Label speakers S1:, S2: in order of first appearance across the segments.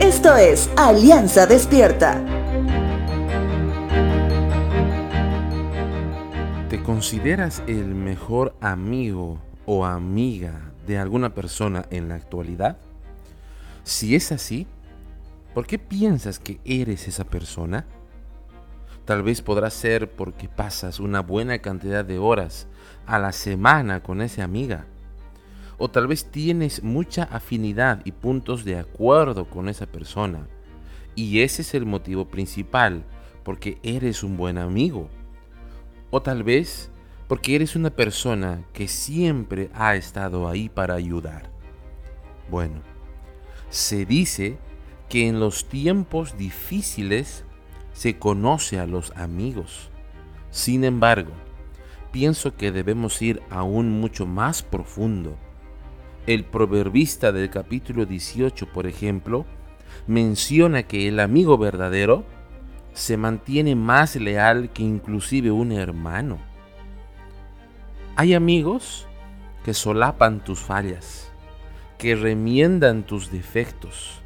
S1: Esto es Alianza Despierta.
S2: ¿Te consideras el mejor amigo o amiga de alguna persona en la actualidad? Si es así, ¿por qué piensas que eres esa persona? Tal vez podrá ser porque pasas una buena cantidad de horas a la semana con esa amiga. O tal vez tienes mucha afinidad y puntos de acuerdo con esa persona. Y ese es el motivo principal, porque eres un buen amigo. O tal vez porque eres una persona que siempre ha estado ahí para ayudar. Bueno, se dice que en los tiempos difíciles se conoce a los amigos. Sin embargo, pienso que debemos ir aún mucho más profundo. El proverbista del capítulo 18, por ejemplo, menciona que el amigo verdadero se mantiene más leal que inclusive un hermano. Hay amigos que solapan tus fallas, que remiendan tus defectos,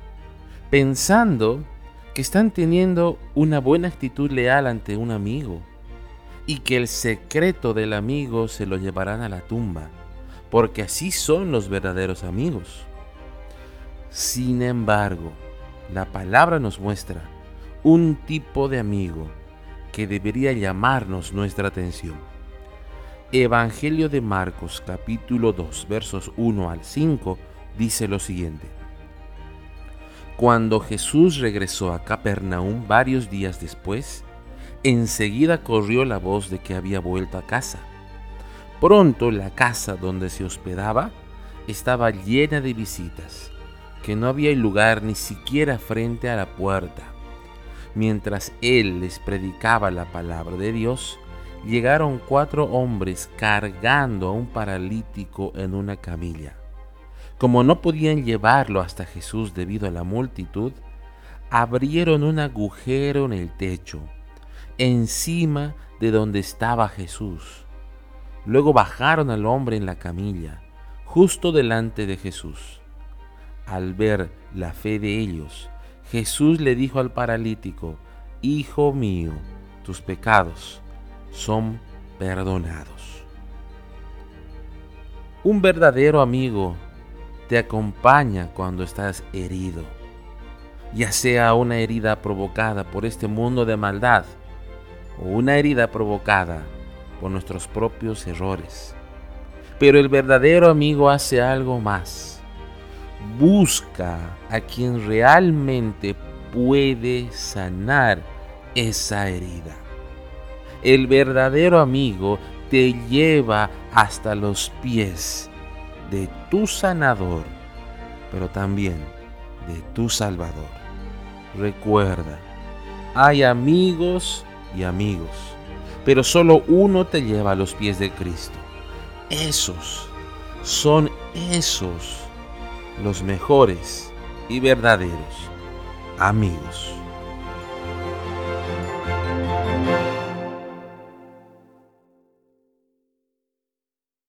S2: pensando que están teniendo una buena actitud leal ante un amigo y que el secreto del amigo se lo llevarán a la tumba, porque así son los verdaderos amigos. Sin embargo, la palabra nos muestra un tipo de amigo que debería llamarnos nuestra atención. Evangelio de Marcos capítulo 2 versos 1 al 5 dice lo siguiente. Cuando Jesús regresó a Capernaum varios días después, enseguida corrió la voz de que había vuelto a casa. Pronto la casa donde se hospedaba estaba llena de visitas, que no había lugar ni siquiera frente a la puerta. Mientras él les predicaba la palabra de Dios, llegaron cuatro hombres cargando a un paralítico en una camilla. Como no podían llevarlo hasta Jesús debido a la multitud, abrieron un agujero en el techo, encima de donde estaba Jesús. Luego bajaron al hombre en la camilla, justo delante de Jesús. Al ver la fe de ellos, Jesús le dijo al paralítico, Hijo mío, tus pecados son perdonados. Un verdadero amigo te acompaña cuando estás herido, ya sea una herida provocada por este mundo de maldad o una herida provocada por nuestros propios errores. Pero el verdadero amigo hace algo más. Busca a quien realmente puede sanar esa herida. El verdadero amigo te lleva hasta los pies de tu sanador, pero también de tu salvador. Recuerda, hay amigos y amigos, pero solo uno te lleva a los pies de Cristo. Esos son esos los mejores y verdaderos amigos.